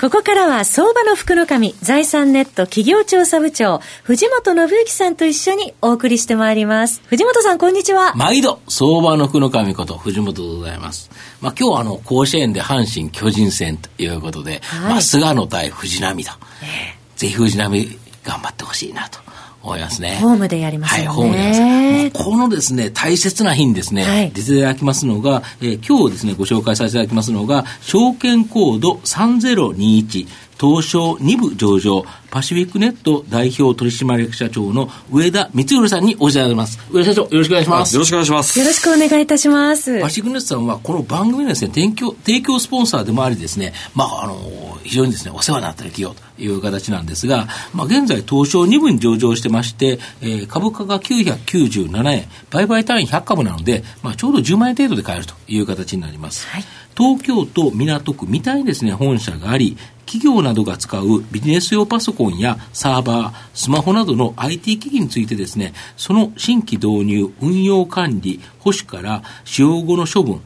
ここからは相場の福の神、財産ネット企業調査部長、藤本信之さんと一緒にお送りしてまいります。藤本さん、こんにちは。毎度、相場の福の神こと藤本でございます。まあ今日はあの、甲子園で阪神巨人戦ということで、はい、まあ菅野対藤波と。えー、ぜひ藤波頑張ってほしいなと。思いますね。ホームでやりますね。はい、ホームでやります。このですね、大切な日にですね、はい、出ていただきますのが、えー、今日ですね、ご紹介させていただきますのが、証券コード3021、東証2部上場、パシフィックネット代表取締役社長の上田光弘さんにお世話になります。上田社長、よろしくお願いします。よろしくお願いします。よろしくお願いいたします。パシフィックネットさんは、この番組のですね、提供、提供スポンサーでもありですね、まあ、あの、非常にですね、お世話になっている企業という形なんですが、まあ、現在、東証2部に上場してまして、えー、株価が997円、売買単位100株なので、まあ、ちょうど10万円程度で買えるという形になります。はい東京都港区みたいにですね、本社があり、企業などが使うビジネス用パソコンやサーバー、スマホなどの IT 機器についてですね、その新規導入、運用管理、保守から使用後の処分、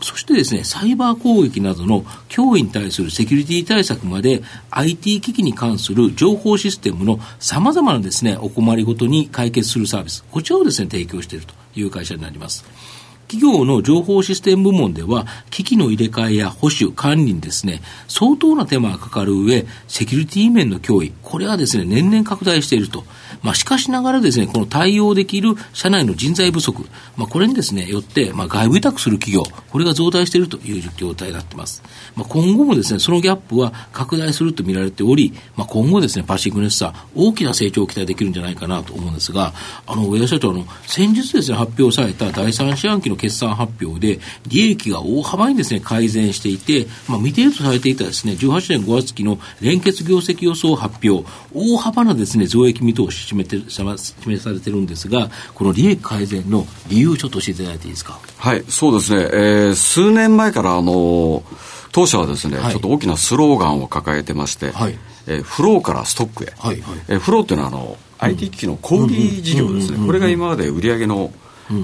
そしてですね、サイバー攻撃などの脅威に対するセキュリティ対策まで IT 機器に関する情報システムの様々なですね、お困りごとに解決するサービス、こちらをですね、提供しているという会社になります。企業の情報システム部門では、機器の入れ替えや保守、管理にですね、相当な手間がかかる上、セキュリティ面の脅威、これはですね、年々拡大していると。まあ、しかしながらですね、この対応できる社内の人材不足、まあ、これにですね、よって、まあ、外部委託する企業、これが増大しているという状態になっています。まあ、今後もですね、そのギャップは拡大すると見られており、まあ、今後ですね、パシフィックネスター、大きな成長を期待できるんじゃないかなと思うんですが、あの、上田社長の、先日ですね、発表された第三四半期の決算発表で、利益が大幅にですね、改善していて、まあ、未定とされていたですね、18年5月期の連結業績予想発表、大幅なですね、増益見通し示て示されてるんですが、この利益改善の理由、ちょっと教えていただいていいですか？はい、そうですね、えー、数年前から、あの当社はですね、はい、ちょっと大きなスローガンを抱えてまして、はい、えー、フローからストックへ、はいはい、えー、フローっていうのはあの、IT 機器の小売事業ですね、これが今まで売上の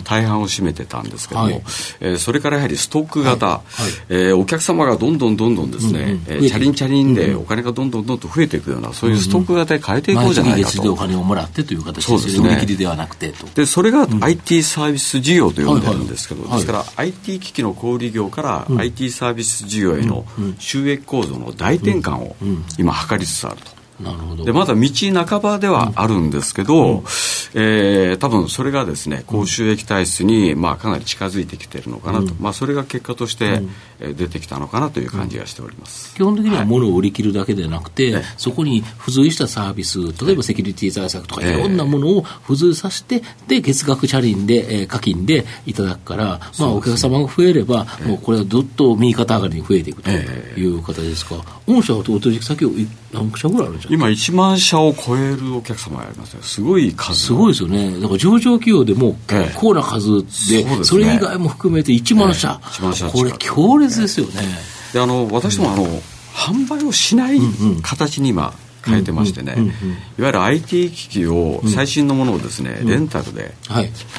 大半を占めてたんですけども、はい、えー、それからやはりストック型、はい。はい、えー、お客様がどんどんどんどんですね、うんうん、えー、チャリンチャリンでお金がどんどんどんどん増えていくような、そういうストック型に変えていこうじゃないかと。でお金をもらってという形ですね。売り切りではなくてと。で、それが IT サービス事業と呼んでるんですけど、ですから IT 機器の小売業から IT サービス事業への収益構造の大転換を今図りつつあると。なるほど。でまだ道半ばではあるんですけど、うん、えー、多分それがですね高収益体質に、まあ、かなり近づいてきているのかなと、うん、まあ、それが結果として、うん、出てきたのかなという感じがしております、基本的には物を売り切るだけでなくて、はい、そこに付随したサービス例えばセキュリティ対策とか、い、ろんなものを付随させてで月額チャリンで、えー、課金でいただくから、まあ、お客様が増えれば、もうこれはずっと右肩上がりに増えていくという形ですか、御社はお取引先を何社ぐらいあるんですか今1万社を超えるお客様がありますねすごい数すごいですよね。だから上場企業でも結構な数でええそでね、それ以外も含めて1万社、え、1万社これ強烈ですよね、であの私もあの、うん、販売をしない形に今、変えてましてね、いわゆる IT 機器を、最新のものをですね、レンタルで、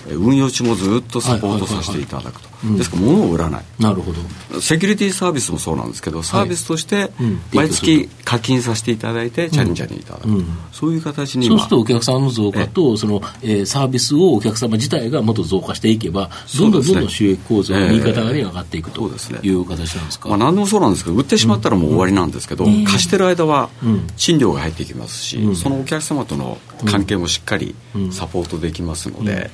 運用中もずっとサポートさせていただくと。ですから物を売らない。なるほど。セキュリティサービスもそうなんですけどサービスとして毎月課金させていただいてチャレンジャーにいただく、そういう形にそうするとお客さんの増加とその、えー、サービスをお客様自体がもっと増加していけばどんどんどんどん収益構造が右肩上がりに上がっていくという形なんですか、まあ、何でもそうなんですけど売ってしまったらもう終わりなんですけど、貸してる間は賃料が入ってきますし、そのお客様との関係もしっかりサポートできますので、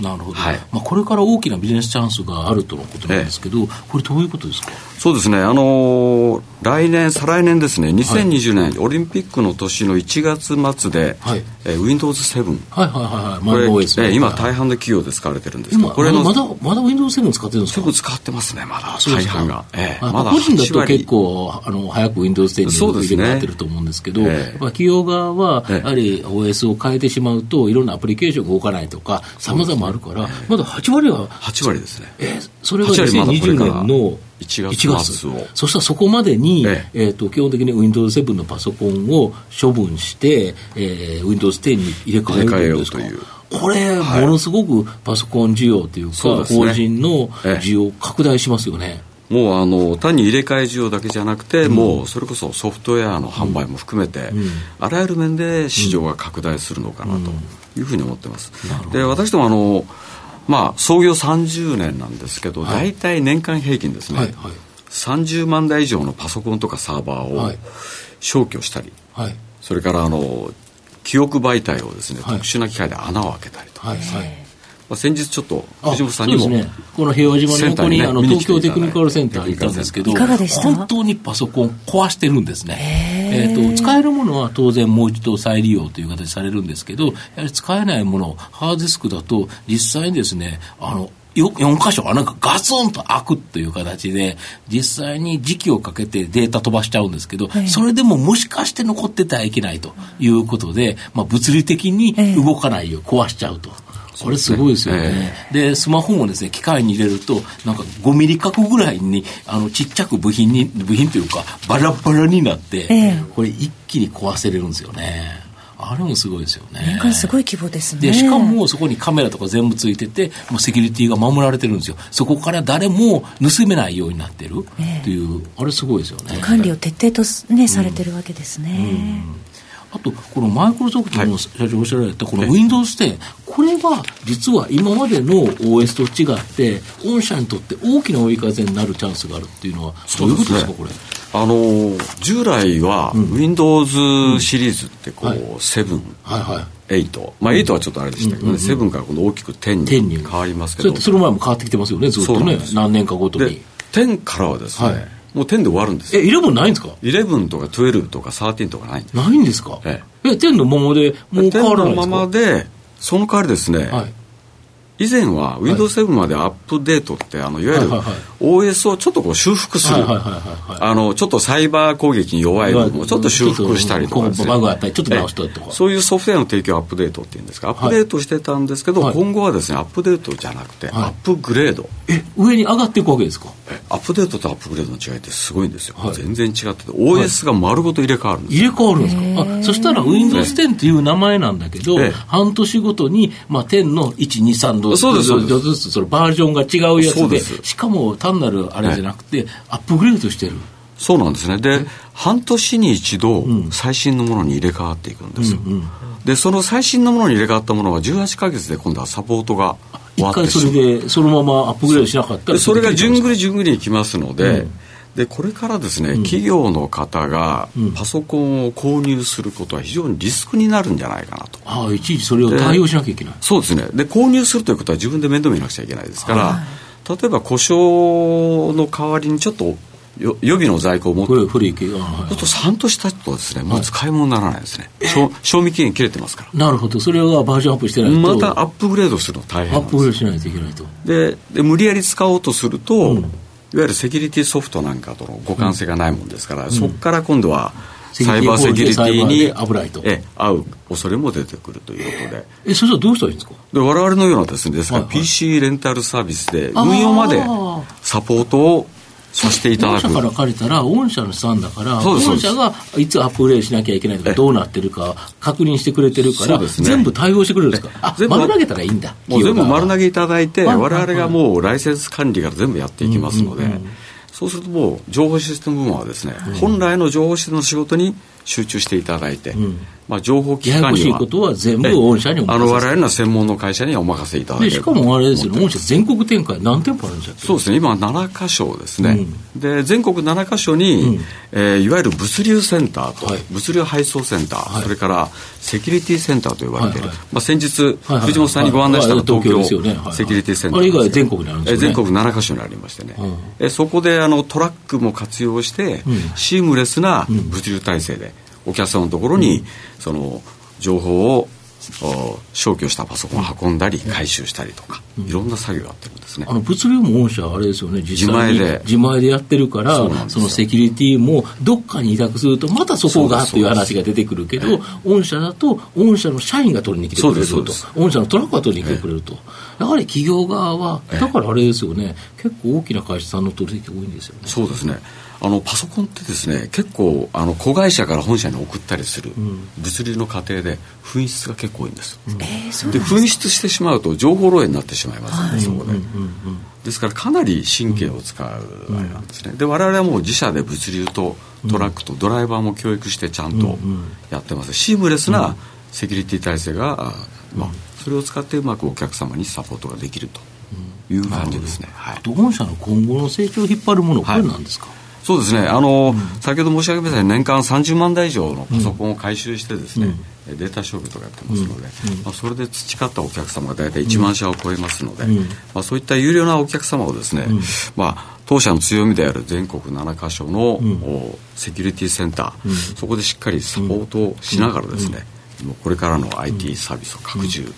なるほど、はい、まあ、これから大きなビジネスチャンスがあるとのことなんですけど、ええ、これ、どういうことですか？そうですね、あのー、来年、再来年ですね、2020年、はい、オリンピックの年の1月末で、はい。えー、Windows7、はいはいはい、これ、えー、今、大半の企業で使われてるんですけど、これのまだまだ Windows7 使ってるんですか？使ってますね、まだ、大半が。えー、まだ個人だと結構、あの早く Windows10 に入れなってると思うんですけど、ねえ。企業側は、やはり OS を変えてしまうと、いろんなアプリケーションが動かないとか、さまざまもあるから、まだ8割は。8割ですね。えー、それが2020年の1月 ,1 月そしたらそこまでに、ええー、と基本的に Windows7 のパソコンを処分して、えー、Windows 10に入れ替えるというという。これ、ものすごくパソコン需要というか、はい、法人の需要拡大しますよね。もうあの単に入れ替え需要だけじゃなくて、うん、もうそれこそソフトウェアの販売も含めて、うん、あらゆる面で市場が拡大するのかなというふうに思ってます。で私どもあのまあ、創業30年なんですけど、はい、大体年間平均ですね、はいはい、30万台以上のパソコンとかサーバーを消去したり、はい、それからあの記憶媒体をですね、特殊な機械で穴を開けたりとかですね、まあ、先日ちょっっと藤本さんにも、ね、この平和島の横に、ね、あの東京テクニカルセンターに行ったんですけどいかがでした？本当にパソコン壊してるんですね、えーと、使えるものは当然もう一度再利用という形されるんですけどやはり使えないものハードディスクだと実際にですねあの4箇所穴がガツンと開くという形で、実際に時期をかけてデータ飛ばしちゃうんですけど、はい、それでももしかして残ってたらいけないということで、まあ、物理的に動かないよう壊しちゃうと。これすごいですよね。で、えー、スマホもですね、機械に入れると、なんか5ミリ角ぐらいに、あの、ちっちゃく部品に、部品というか、バラバラになって、えー、これ一気に壊せれるんですよね。あれもすごいですよね。年間すごい規模ですね。で、しかもそこにカメラとか全部ついてて、もうセキュリティが守られてるんですよ。そこから誰も盗めないようになってるっていう、あれすごいですよね。管理を徹底とね、されてるわけですね。うんあと、このマイクロソフトの社長おっしゃられた、この Windows 10、これは実は今までの OS と違って、御社にとって大きな追い風になるチャンスがあるっていうのは、どういうことですか、これ？あの従来は Windows シリーズってこう、7、はいはい。8、まあ、8はちょっとあれでしたけどね、7からこの大きく10に変わりますけど、その前も変わってきてますよね、ずっとね、何年かごとに。10からはですね、もう10で終わるんです。え、11ないんですか ?11 とか12とか13とかないんです。ないんですか？ええ、10のままでもう変わらないですか ?10 のままで、その代わりですね、はい。以前は Windows7 までアップデートってあのいわゆる OS をちょっとこう修復する。あのちょっとサイバー攻撃に弱い部分をちょっと修復したりとか。ですね。そういうソフトウェアの提供アップデートっていうんですか。アップデートしてたんですけど、今後はですねアップデートじゃなくてアップグレード。え上に上がっていくわけですか？アップデートとアップグレードの違いってすごいんですよ、全然違ってて OS が丸ごと入れ替わるんです入れ替わるんですか？あそしたら Windows10 っていう名前なんだけど、半年ごとに、まあ、10の123度そうですそうずつそのバージョンが違うやつでしかも単なるあれじゃなくて、アップグレードしてる。そうなんですね。で半年に一度最新のものに入れ替わっていくんですよ、うんうん、でその最新のものに入れ替わったものは18か月で今度はサポートが終わって一回それでそのままアップグレードしなかったらそれが順繰り順繰りいきますので、うん。でこれからですね、うん、企業の方がパソコンを購入することは非常にリスクになるんじゃないかなと、ああいちいちそれを対応しなきゃいけない。そうですね。で購入するということは自分で面倒見なくちゃいけないですから、はい、例えば故障の代わりにちょっと予備の在庫を持って古い系ちょっと半年経つとですねもう使い物にならないですね、はい、賞味期限切れてますから。なるほど。それはバージョンアップしてないと。またアップグレードするの大変アップグレードしないといけないと。でで無理やり使おうとすると、うん。いわゆるセキュリティソフトなんかとの互換性がないもんですから、うん、そこから今度はサイバーセキュリティにえ合う恐れも出てくるということで。えそれはどうしたらいいんですか？で我々のようなですねですから、PC レンタルサービスで運用までサポートをさせていただく。御社から借りたら、御社の資産だから、御社がいつアップグレードしなきゃいけないとか、どうなってるか確認してくれてるから、ね、全部対応してくれるんですか？あ、丸投げたらいいんだ。もう全部丸投げいただいて、我々がもうライセンス管理から全部やっていきますので、そうするともう情報システム部門はですね、本来の情報システムの仕事に集中していただいて、うん、まあ、情報機関にはことは全部御社にお任せあの我々の専門の会社にお任せいただいてしかもあれですよね。御社全国展開何店舗あるんですか。そうですね。今7箇所ですね、うん、で全国7箇所に、うん、えー、いわゆる物流センターと、はい、物流配送センター、はい、それからセキュリティセンターと呼ばれている、はい。はい、まあ、先日、はいはい、藤本さんにご案内した東京、ね、セキュリティセンター、あれ以外全国にあるんですね、全国7箇所にありましてね、うん、えそこであのトラックも活用して、シームレスな物流体制で、お客様のところに、その情報を消去したパソコンを運んだり回収したりとか、いろんな作業があってるんですね。あの物流も御社、あれですよね、自前で。自前でやってるから、そのセキュリティもどっかに委託すると、またそこがという話が出てくるけど、御社だと、御社の社員が取りに来てくれると、御社のトラックが取りに来てくれると、やはり企業側は、だからあれですよね、結構大きな会社さんの取引多いんですよね。そうですね。あのパソコンってですね結構あの子会社から本社に送ったりする物流の過程で紛失が結構多いんです、うん、で紛失してしまうと情報漏洩になってしまいますので、はい、そこで、うんうんうん、ですからかなり神経を使うあれなんですね、で我々はもう自社で物流とトラックとドライバーも教育してちゃんとやってます。シームレスなセキュリティ体制が、まあ、それを使ってうまくお客様にサポートができるという感じですね、はい、御社の今後の成長を引っ張るものこれなんですか、はいそうですね。あの、うん、先ほど申し上げましたように年間30万台以上のパソコンを回収してですね、うん、データ処理とかやってますので、うん、まあ、それで培ったお客様が大体1万社を超えますので、まあ、そういった有料なお客様をですね、まあ、当社の強みである全国7カ所の、セキュリティセンター、そこでしっかりサポートをしながらですね、これからの IT サービスを拡充、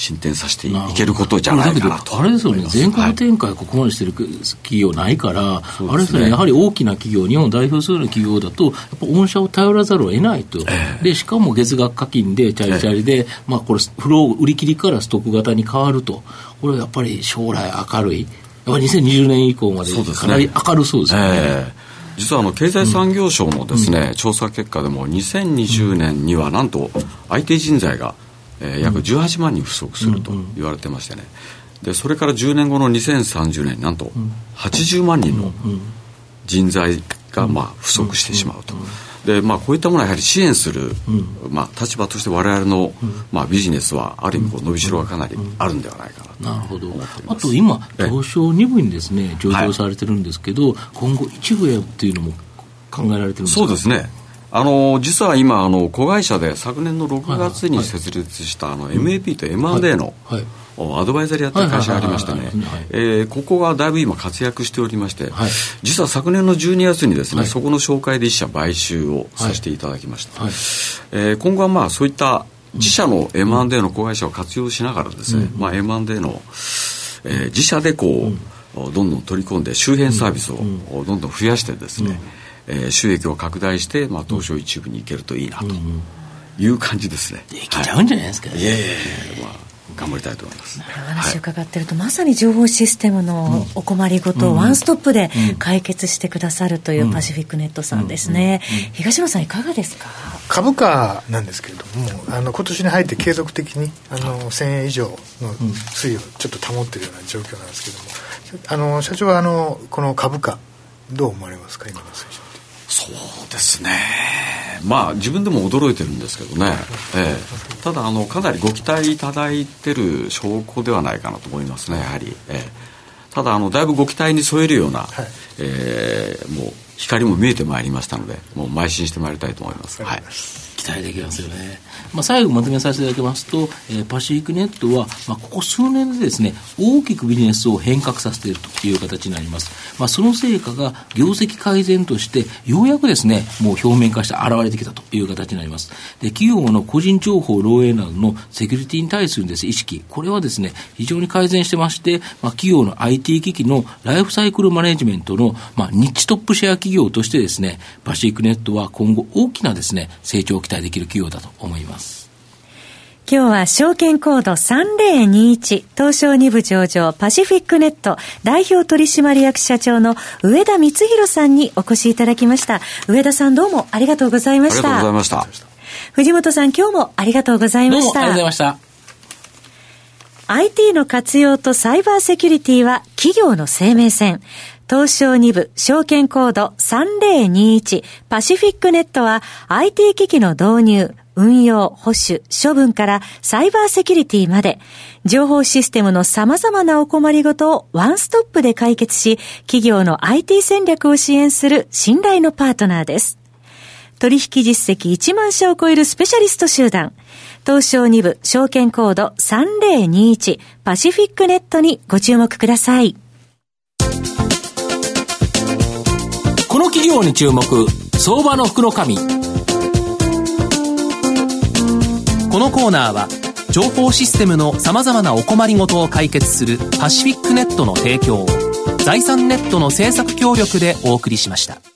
進展させていけることじゃないかなとあれですよね、全国展開、ここまでしてる企業ないから、はい、あれですね、やはり大きな企業、日本を代表するような企業だと、やっぱ御社を頼らざるを得ないと、えー、でしかも月額課金で、チャリチャリで、えー、まあ、これ、フロー売り切りからストック型に変わると、これやっぱり将来明るい、やっぱり2020年以降までかなり明るそうですよね。えー実はあの経済産業省のですね、うん、調査結果でも2020年にはなんと IT 人材がえー、約18万人不足すると言われてましてね、でそれから10年後の2030年なんと80万人の人材がまあ不足してしまうと。でまあ、こういったものはやはり支援する、まあ、立場として我々の、まあ、ビジネスはある意味こう伸びしろがかなりあるんではないかななるほど。あと今東証2部にですね上場されてるんですけど、はい、今後一部へっていうのも考えられてるんですか？そうですね。あの実は今あの子会社で昨年の6月に設立したあの MAP と M&A の、アドバイザリーやってる会社がありましてね、えここがだいぶ今活躍しておりまして、はい、実は昨年の12月にですね、はい、そこの紹介で一社買収をさせていただきました、はい、えー、今後はまあそういった自社の M&A の子会社を活用しながらですね、うん、まあ、M&A の、えー、自社でこう、うん、どんどん取り込んで周辺サービスをどんどん増やしてですね、うん。えー、収益を拡大して、まあ、東証一部に行けるといいなという感じですね。いけちゃうんじゃないですか、ね、いやいやいや、まあ頑張りたいと思います。話を伺ってると、はい、まさに情報システムのお困りごとをワンストップで解決してくださるというパシフィックネットさんですね。東野さんいかがですか？株価なんですけれども、あの今年に入って継続的にあの1000円以上の推移をちょっと保っているような状況なんですけども、あの社長はあのこの株価どう思われますか？今の水準そうですね。まあ自分でも驚いてるんですけどね、ええ、ただあのかなりご期待いただいてる証拠ではないかなと思いますねやはり、ええ、ただあのだいぶご期待に添えるような、はい、えー、もう光も見えてまいりましたのでもう邁進してまいりたいと思います、はい期待できますよね。まあ、最後まとめさせていただきますと、えー、パシフィックネットは、まあ、ここ数年でですね、大きくビジネスを変革させているという形になります。まあ、その成果が業績改善として、ようやくですね、もう表面化して現れてきたという形になります。で、企業の個人情報漏洩などのセキュリティに対するです、ね、意識、これはですね、非常に改善してまして、まあ、企業の IT 機器のライフサイクルマネジメントの、まあ、ニッチトップシェア企業としてですね、パシフィックネットは今後大きなですね、成長を期待できる企業だと思います。今日は証券コード3021東証2部上場パシフィックネット代表取締役社長の上田光弘さんにお越しいただきました。上田さんどうもありがとうございました。ありがとうございました。藤本さん今日もありがとうございました。ありがとうございました。IT の活用とサイバーセキュリティは企業の生命線。東証2部証券コード3021パシフィックネットは IT 機器の導入、運用、保守、処分からサイバーセキュリティまで、情報システムの様々なお困りごとをワンストップで解決し、企業の IT 戦略を支援する信頼のパートナーです。取引実績1万社を超えるスペシャリスト集団、東証2部証券コード3021パシフィックネットにご注目ください。この企業に注目、相場の福の。このコーナーは情報システムのさまざまなお困りごとを解決するパシフィックネットの提供を財産ネットの政策協力でお送りしました。